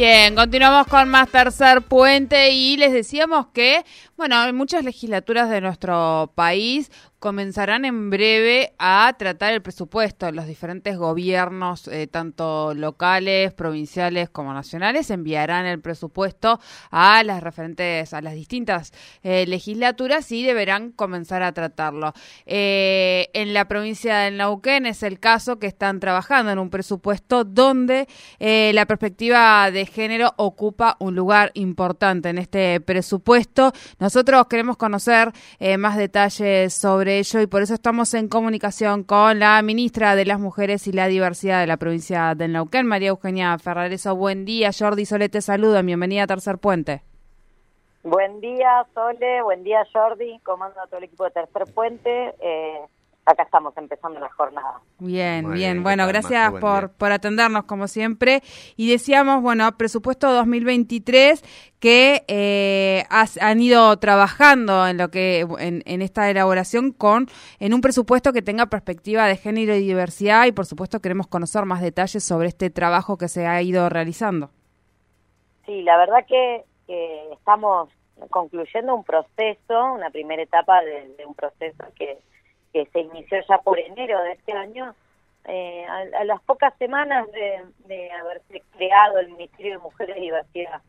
Bien, continuamos con más tercer puente y les decíamos que, bueno, en muchas legislaturas de nuestro país comenzarán en breve a tratar el presupuesto. Los diferentes gobiernos, eh, tanto locales, provinciales como nacionales, enviarán el presupuesto a las referentes, a las distintas eh, legislaturas y deberán comenzar a tratarlo. Eh, en la provincia de Neuquén es el caso que están trabajando en un presupuesto donde la perspectiva de género ocupa un lugar importante en este presupuesto. Nosotros queremos conocer más detalles sobre ello y por eso estamos en comunicación con la ministra de las Mujeres y la Diversidad de la provincia de Neuquén, María Eugenia Ferrareso. Buen día, Jordi Sole te saluda, bienvenida a Tercer Puente. Buen día, Sole, buen día, Jordi, comando a todo el equipo de Tercer Puente. Eh, acá estamos empezando la jornada. Bien, bien. Bueno, gracias por, por atendernos como siempre. Y decíamos, bueno, presupuesto 2023 que eh, han ido trabajando en lo que en, en, esta elaboración con en un presupuesto que tenga perspectiva de género y diversidad y por supuesto queremos conocer más detalles sobre este trabajo que se ha ido realizando. Sí, la verdad que, estamos concluyendo un proceso, una primera etapa de un proceso que que se inició ya por enero de este año, eh, a, las pocas semanas de, haberse creado el Ministerio de Mujeres y Diversidad,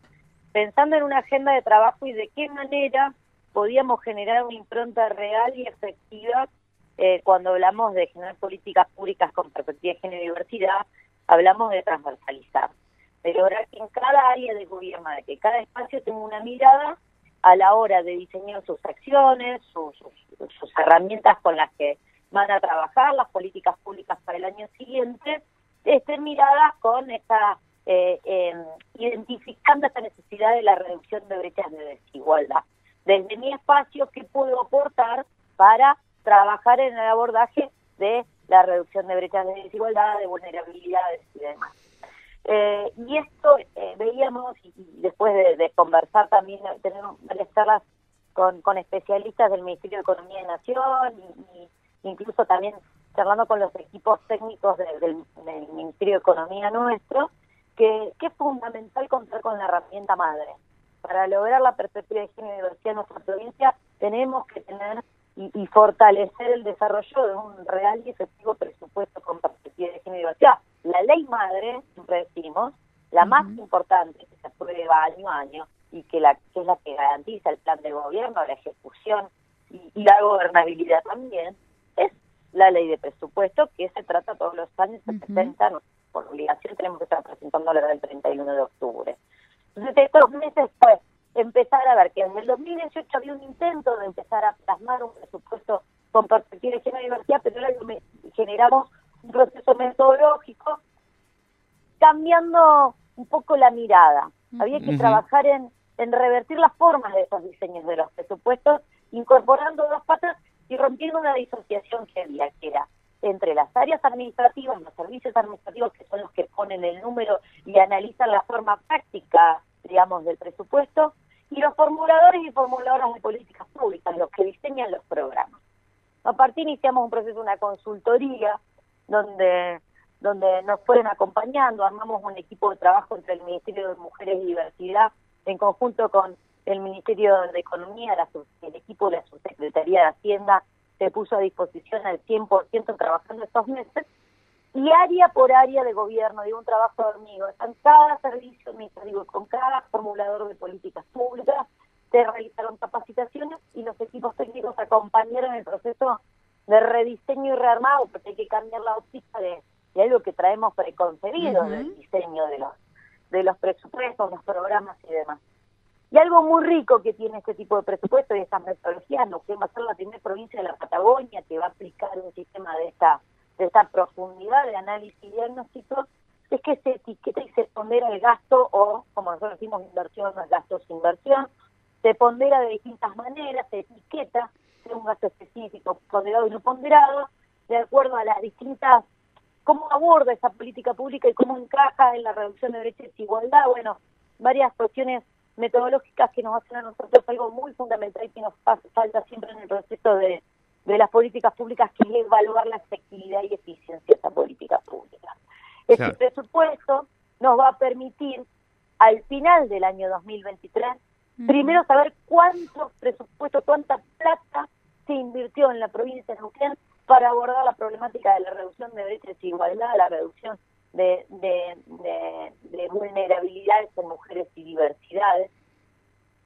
pensando en una agenda de trabajo y de qué manera podíamos generar una impronta real y efectiva eh, cuando hablamos de generar políticas públicas con perspectiva de género y diversidad, hablamos de transversalizar. Pero ahora que en cada área de gobierno, de que cada espacio tenga una mirada a la hora de diseñar sus acciones, sus, herramientas con las que van a trabajar, las políticas públicas para el año siguiente, estén miradas con esta, eh, em, identificando esta necesidad de la reducción de brechas de desigualdad. Desde mi espacio, ¿qué puedo aportar para trabajar en el abordaje de la reducción de brechas de desigualdad, de vulnerabilidades y demás? Eh, y esto eh, veíamos, y, después de, conversar también, tener varias charlas con, con especialistas del Ministerio de Economía de Nación, y, incluso también charlando con los equipos técnicos del, Ministerio de Economía nuestro, que, que, es fundamental contar con la herramienta madre. Para lograr la perspectiva de género y diversidad en nuestra provincia, tenemos que tener y, y fortalecer el desarrollo de un real y efectivo presupuesto con perspectiva de género. Y diversidad la ley madre, siempre decimos, la más importante que se aprueba año a año y que, la, que es la que garantiza el plan de gobierno, la ejecución y, la gobernabilidad también, es la ley de presupuesto que se trata todos los años, se presenta, por obligación tenemos que estar presentando la del 31 de octubre. Entonces, estos meses fue empezar a ver que en el 2018 había un intento de empezar a plasmar un presupuesto con perspectiva de género y diversidad, pero ahora generamos un proceso metodológico, cambiando un poco la mirada. Había que trabajar en, en revertir las formas de esos diseños de los presupuestos, incorporando dos patas y rompiendo una disociación que había, que era entre las áreas administrativas, los servicios administrativos que son los que ponen el número y analizan la forma práctica, digamos, del presupuesto, y los formuladores y formuladoras de políticas públicas, los que diseñan los programas. A partir iniciamos un proceso, una consultoría donde donde nos fueron acompañando, armamos un equipo de trabajo entre el Ministerio de Mujeres y Diversidad en conjunto con el Ministerio de Economía, el equipo de la Subsecretaría de Hacienda se puso a disposición al 100% trabajando estos meses y área por área de gobierno, digo, un trabajo de hormiga, en cada servicio administrativo, con cada formulador de políticas públicas, se realizaron capacitaciones y los equipos técnicos acompañaron el proceso de rediseño y rearmado, porque hay que cambiar la óptica de, algo que traemos preconcebido del diseño de los, de los presupuestos, los programas y demás. Y algo muy rico que tiene este tipo de presupuestos y estas metodologías, lo que va a ser la primera provincia de la Patagonia que va a aplicar un sistema de esta, de esta profundidad de análisis y diagnóstico, es que se etiqueta y se pondera el gasto o, como nosotros decimos, inversión no es gasto sin inversión, se pondera de distintas maneras, se etiqueta, sea un gasto específico, ponderado y no ponderado, de acuerdo a las distintas, cómo aborda esa política pública y cómo encaja en la reducción de brecha y desigualdad, bueno, varias cuestiones metodológicas que nos hacen a nosotros algo muy fundamental y que nos falta siempre en el proceso de, de las políticas públicas, que es evaluar la efectividad y eficiencia de esa política pública. Este presupuesto nos va a permitir, al final del año 2023, primero saber cuántos presupuestos, cuánta plata se invirtió en la provincia de Neuquén para abordar la problemática de la reducción de brecha y desigualdad, la reducción de, de, vulnerabilidades en mujeres y diversidades,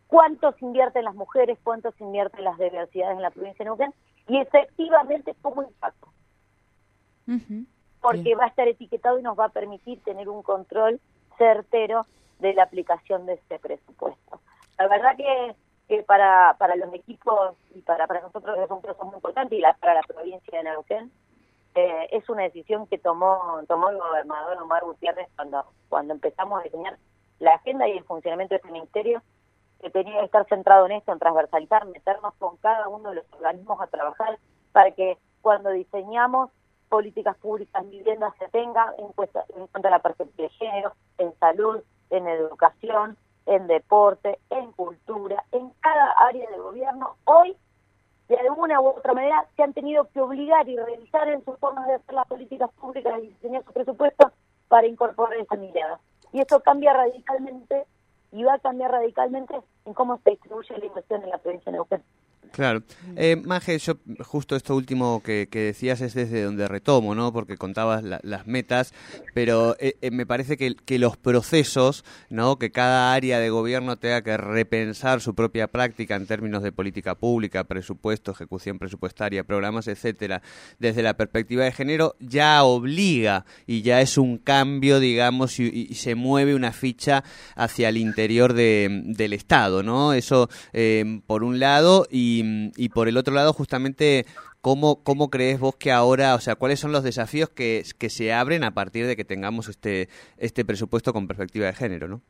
cuánto se invierte en las mujeres, cuánto se invierte en las diversidades en la provincia de Neuquén y efectivamente cómo impacta. Porque va a estar etiquetado y nos va a permitir tener un control certero de la aplicación de este presupuesto. La verdad que, que para, para los equipos y para, para nosotros es un proceso muy importante y la, para la provincia de Neuquén eh, es una decisión que tomó tomó el gobernador Omar Gutiérrez cuando cuando empezamos a diseñar la agenda y el funcionamiento de este ministerio que tenía que estar centrado en esto, en transversalizar, meternos con cada uno de los organismos a trabajar para que cuando diseñamos políticas públicas en vivienda se tenga en cuenta, en cuenta la perspectiva de género, en salud, en educación, en deporte, en cultura, en cada área de gobierno. Hoy de alguna u otra manera se han tenido que obligar y revisar en sus formas de hacer las políticas públicas y diseñar su presupuesto para incorporar esa mirada. Y eso cambia radicalmente y va a cambiar radicalmente en cómo se distribuye la inversión en la provincia de Neuquén. Claro. Eh, Maje, yo justo esto último que, decías es desde donde retomo, ¿no? Porque contabas las metas, pero eh, eh, me parece que, que, los procesos, ¿no? Que cada área de gobierno tenga que repensar su propia práctica en términos de política pública, presupuesto, ejecución presupuestaria, programas, etcétera, desde la perspectiva de género, ya obliga y ya es un cambio, digamos, y, se mueve una ficha hacia el interior de, del Estado, ¿no? Eso, por un lado, y y, por el otro lado, justamente, ¿cómo, ¿cómo crees vos que ahora, o sea, cuáles son los desafíos que, que se abren a partir de que tengamos este, este presupuesto con perspectiva de género, no?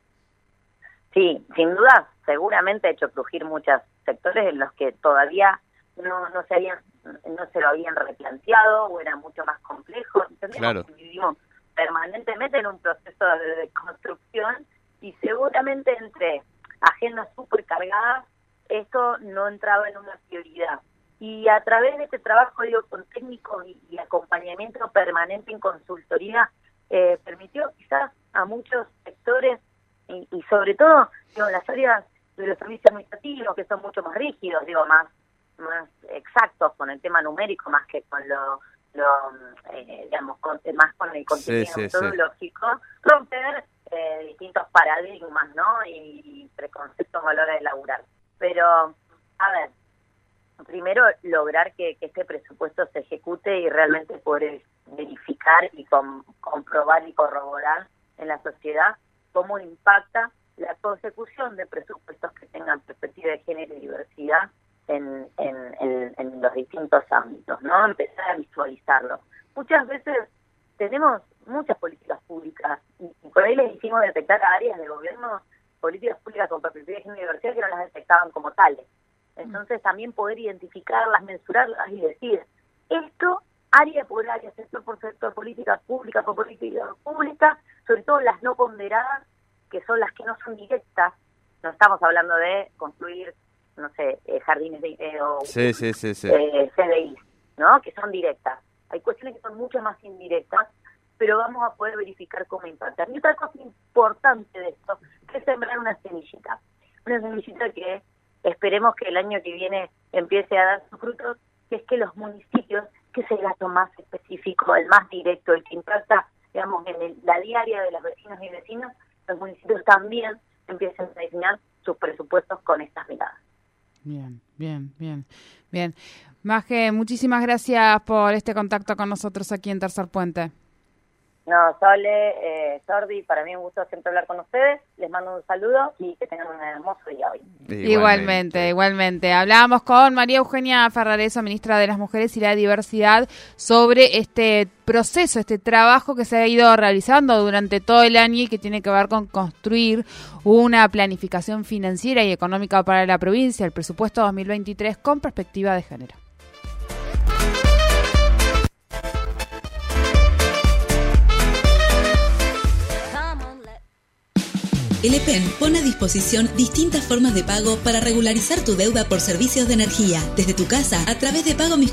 Sí, sin duda, seguramente ha hecho crujir muchos sectores en los que todavía no, no se habían no se lo habían replanteado o era mucho más complejo. Claro. Vivimos permanentemente en un proceso de construcción y seguramente entre agendas súper cargadas esto no entraba en una prioridad. Y a través de este trabajo, digo, con técnicos y, acompañamiento permanente en consultoría, eh, permitió quizás a muchos sectores y, sobre todo digo, en las áreas de los servicios administrativos que son mucho más rígidos, digo, más más exactos con el tema numérico más que con lo, lo eh, digamos, más con el contenido metodológico, romper eh, distintos paradigmas, ¿no? Y, preconceptos a la hora de laburar. Pero, a ver, primero lograr que, este presupuesto se ejecute y realmente poder verificar y comprobar y corroborar en la sociedad cómo impacta la consecución de presupuestos que tengan perspectiva de género y diversidad en, en, los distintos ámbitos, ¿no? Empezar a visualizarlo. Muchas veces tenemos muchas políticas públicas y, por ahí les hicimos detectar áreas de gobierno políticas públicas con perspectiva de diversidad que no las detectaban como tales. Entonces también poder identificarlas, mensurarlas y decir, esto área por área, sector por sector, política pública por política pública, sobre todo las no ponderadas, que son las que no son directas. No estamos hablando de construir, no sé, eh, jardines de, eh, o sí, sí, sí, eh, CDI, ¿no? Que son directas. Hay cuestiones que son mucho más indirectas, pero vamos a poder verificar cómo impactan. Y otra cosa importante de esto es sembrar una semillita, una semillita que esperemos que el año que viene empiece a dar sus frutos, que es que los municipios, que es el gasto más específico, el más directo, el que impacta, digamos, en la diaria de los vecinos y vecinos, los municipios también empiecen a diseñar sus presupuestos con estas miradas. Bien, bien, bien, bien. Maje, muchísimas gracias por este contacto con nosotros aquí en Tercer Puente. No, Sole, eh, Jordi, para mí un gusto siempre hablar con ustedes. Les mando un saludo y que tengan un hermoso día hoy. Igualmente, igualmente. Hablábamos con María Eugenia Ferrareso, ministra de las Mujeres y la Diversidad, sobre este proceso, este trabajo que se ha ido realizando durante todo el año y que tiene que ver con construir una planificación financiera y económica para la provincia, el presupuesto 2023 con perspectiva de género. El EPEN pone a disposición distintas formas de pago para regularizar tu deuda por servicios de energía, desde tu casa a través de Pago Mis